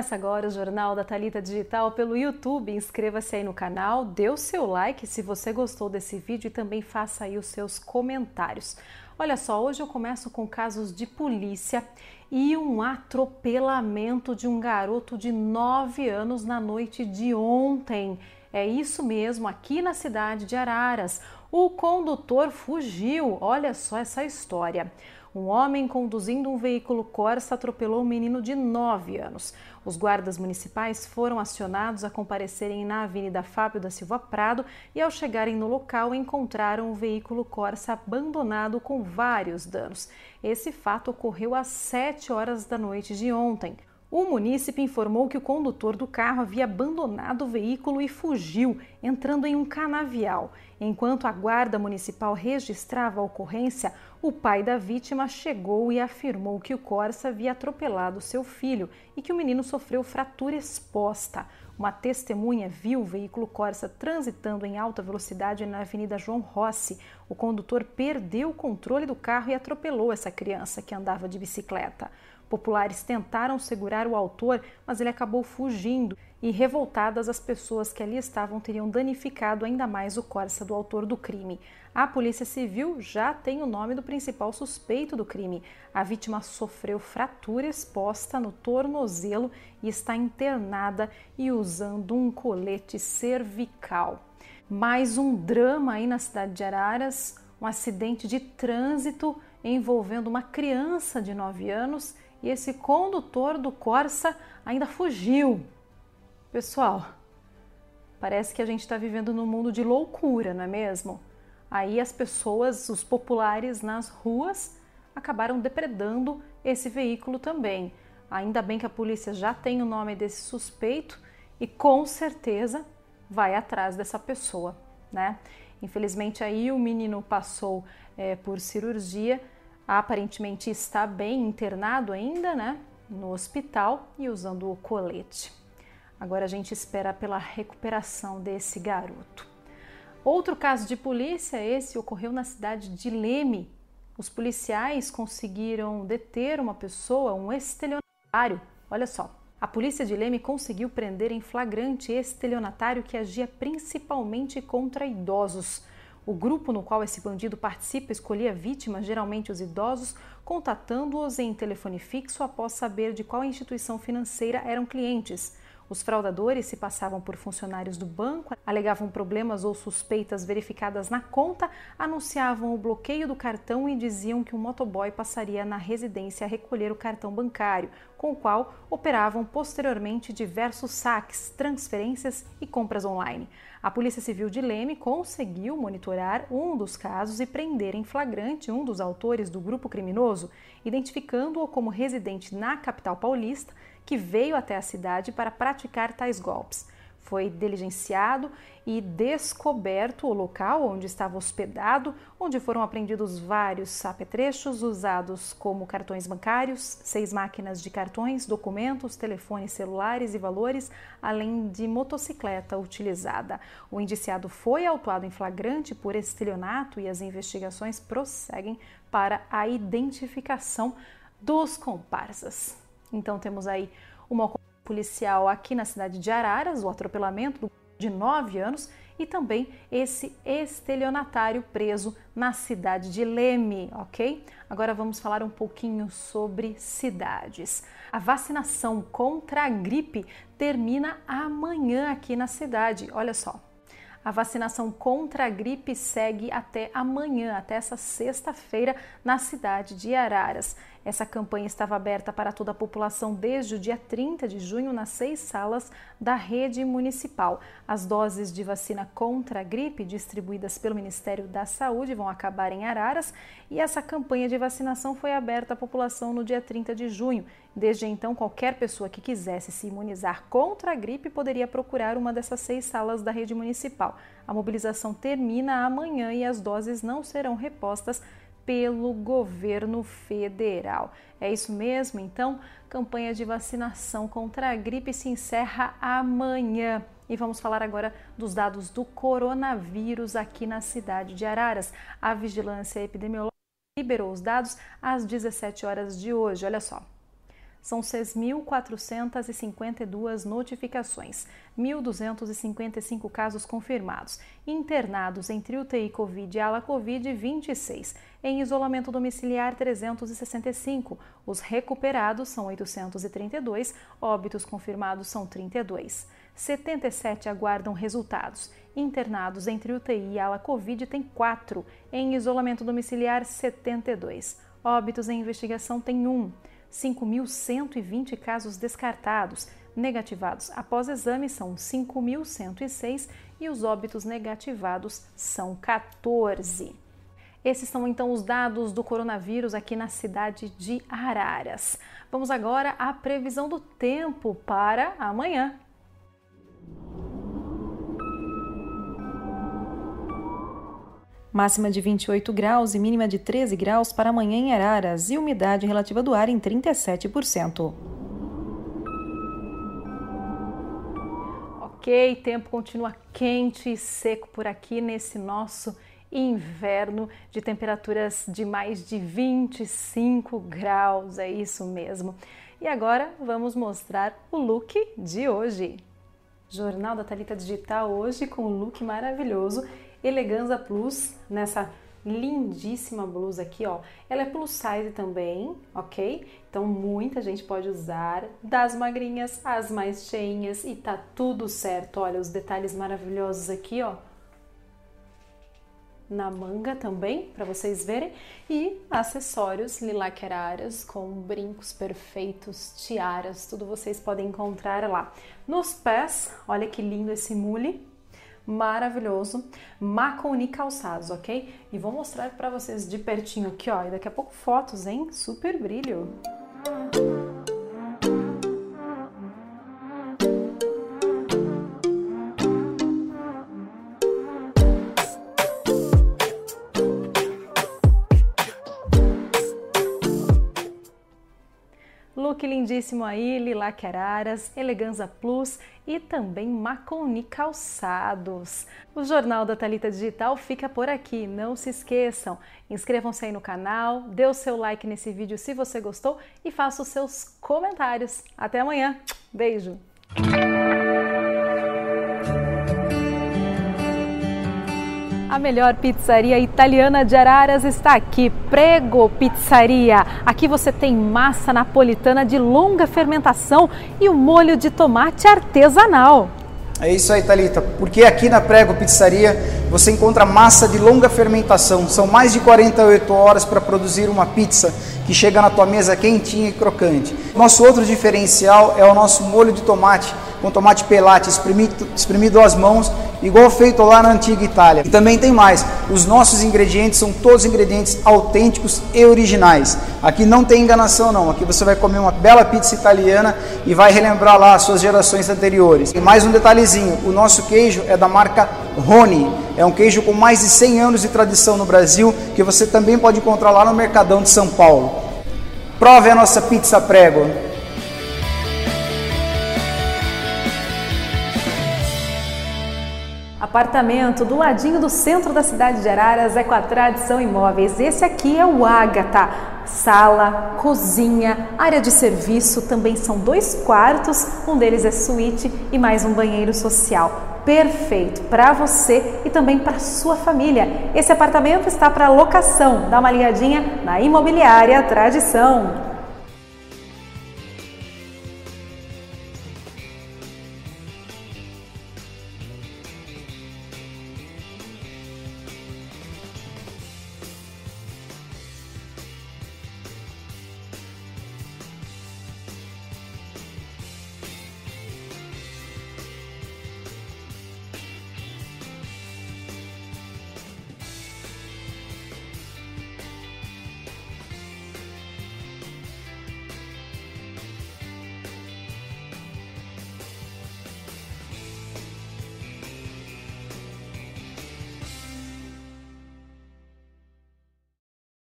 Começa agora o Jornal da Talita Digital pelo YouTube. Inscreva-se aí no canal, dê o seu like se você gostou desse vídeo e também faça aí os seus comentários. Olha só, hoje eu começo com casos de polícia e um atropelamento de um garoto de 9 anos na noite de ontem. É isso mesmo, aqui na cidade de Araras. O condutor fugiu. Olha só essa história. Um homem conduzindo um veículo Corsa atropelou um menino de 9 anos. Os guardas municipais foram acionados a comparecerem na Avenida Fábio da Silva Prado e, ao chegarem no local, encontraram o veículo Corsa abandonado com vários danos. Esse fato ocorreu às 7 horas da noite de ontem. O munícipe informou que o condutor do carro havia abandonado o veículo e fugiu, entrando em um canavial. Enquanto a guarda municipal registrava a ocorrência, o pai da vítima chegou e afirmou que o Corsa havia atropelado seu filho e que o menino sofreu fratura exposta. Uma testemunha viu o veículo Corsa transitando em alta velocidade na Avenida João Rossi. O condutor perdeu o controle do carro e atropelou essa criança que andava de bicicleta. Populares tentaram segurar o autor, mas ele acabou fugindo e, revoltadas, as pessoas que ali estavam teriam danificado ainda mais o Corsa do autor do crime. A Polícia Civil já tem o nome do principal suspeito do crime. A vítima sofreu fratura exposta no tornozelo e está internada e usando um colete cervical. Mais um drama aí na cidade de Araras, um acidente de trânsito envolvendo uma criança de 9 anos e esse condutor do Corsa ainda fugiu. Pessoal, parece que a gente está vivendo num mundo de loucura, não é mesmo? Aí as pessoas, os populares nas ruas, acabaram depredando esse veículo também. Ainda bem que a polícia já tem o nome desse suspeito e com certeza vai atrás dessa pessoa, né? Infelizmente aí o menino passou é, por cirurgia aparentemente está bem internado ainda, né, no hospital e usando o colete. Agora a gente espera pela recuperação desse garoto. Outro caso de polícia, esse ocorreu na cidade de Leme. Os policiais conseguiram deter uma pessoa, um estelionatário. Olha só, a polícia de Leme conseguiu prender em flagrante estelionatário que agia principalmente contra idosos. O grupo no qual esse bandido participa escolhia vítimas, geralmente os idosos, contatando-os em telefone fixo após saber de qual instituição financeira eram clientes. Os fraudadores se passavam por funcionários do banco, alegavam problemas ou suspeitas verificadas na conta, anunciavam o bloqueio do cartão e diziam que um motoboy passaria na residência a recolher o cartão bancário, com o qual operavam posteriormente diversos saques, transferências e compras online. A Polícia Civil de Leme conseguiu monitorar um dos casos e prender em flagrante um dos autores do grupo criminoso, identificando-o como residente na capital paulista que veio até a cidade para praticar tais golpes. Foi diligenciado e descoberto o local onde estava hospedado, onde foram apreendidos vários apetrechos usados como cartões bancários, seis máquinas de cartões, documentos, telefones celulares e valores, além de motocicleta utilizada. O indiciado foi autuado em flagrante por estelionato e as investigações prosseguem para a identificação dos comparsas. Então temos aí uma policial aqui na cidade de Araras, o atropelamento de 9 anos e também esse estelionatário preso na cidade de Leme, ok? Agora vamos falar um pouquinho sobre cidades. A vacinação contra a gripe termina amanhã aqui na cidade. Olha só, a vacinação contra a gripe segue até amanhã, até essa sexta-feira, na cidade de Araras. Essa campanha estava aberta para toda a população desde o dia 30 de junho nas seis salas da rede municipal. As doses de vacina contra a gripe distribuídas pelo Ministério da Saúde vão acabar em Araras e essa campanha de vacinação foi aberta à população no dia 30 de junho. Desde então, qualquer pessoa que quisesse se imunizar contra a gripe poderia procurar uma dessas seis salas da rede municipal. A mobilização termina amanhã e as doses não serão repostas pelo governo federal. É isso mesmo? Então, campanha de vacinação contra a gripe se encerra amanhã. E vamos falar agora dos dados do coronavírus aqui na cidade de Araras. A vigilância epidemiológica liberou os dados às 17 horas de hoje. Olha só. São 6.452 notificações, 1.255 casos confirmados, internados entre UTI Covid e ala Covid 26, em isolamento domiciliar 365, os recuperados são 832, óbitos confirmados são 32. 77 aguardam resultados. Internados entre UTI e ala Covid tem 4, em isolamento domiciliar 72. Óbitos em investigação tem 1. 5.120 casos descartados, negativados após exame são 5.106 e os óbitos negativados são 14. Esses são então os dados do coronavírus aqui na cidade de Araras. Vamos agora à previsão do tempo para amanhã. Máxima de 28 graus e mínima de 13 graus para amanhã em Araras e umidade relativa do ar em 37%. Ok, tempo continua quente e seco por aqui nesse nosso inverno de temperaturas de mais de 25 graus, é isso mesmo. E agora vamos mostrar o look de hoje. Jornal da Talita Digital hoje com um look maravilhoso Eleganza Plus nessa lindíssima blusa aqui, ó. Ela é plus size também, ok? Então muita gente pode usar, das magrinhas às mais cheinhas e tá tudo certo. Olha os detalhes maravilhosos aqui, ó. Na manga também, para vocês verem. E acessórios lilaqueraras com brincos perfeitos, tiaras, tudo vocês podem encontrar lá. Nos pés, olha que lindo esse mule maravilhoso, Maconi Calçados, ok? E vou mostrar para vocês de pertinho aqui, ó, e daqui a pouco fotos, hein? Super brilho! Look lindíssimo aí, Lilac Araras, Eleganza Plus e também Maconi Calçados. O Jornal da Talita Digital fica por aqui, não se esqueçam. Inscrevam-se aí no canal, dê o seu like nesse vídeo se você gostou e faça os seus comentários. Até amanhã, beijo! A melhor pizzaria italiana de Araras está aqui, Prego Pizzaria. Aqui você tem massa napolitana de longa fermentação e o molho de tomate artesanal. É isso aí, Thalita, porque aqui na Prego Pizzaria você encontra massa de longa fermentação. São mais de 48 horas para produzir uma pizza que chega na tua mesa quentinha e crocante. Nosso outro diferencial é o nosso molho de tomate com tomate pelate espremido, espremido às mãos, igual feito lá na antiga Itália. E também tem mais, os nossos ingredientes são todos ingredientes autênticos e originais. Aqui não tem enganação não, aqui você vai comer uma bela pizza italiana e vai relembrar lá as suas gerações anteriores. E mais um detalhezinho, o nosso queijo é da marca Rony, é um queijo com mais de 100 anos de tradição no Brasil, que você também pode encontrar lá no Mercadão de São Paulo. Prove a nossa pizza prego. Apartamento do ladinho do centro da cidade de Araras é com a Tradição Imóveis. Esse aqui é o Ágata. Sala, cozinha, área de serviço, também são dois quartos, um deles é suíte e mais um banheiro social. Perfeito para você e também para sua família. Esse apartamento está para locação. Dá uma ligadinha na Imobiliária Tradição.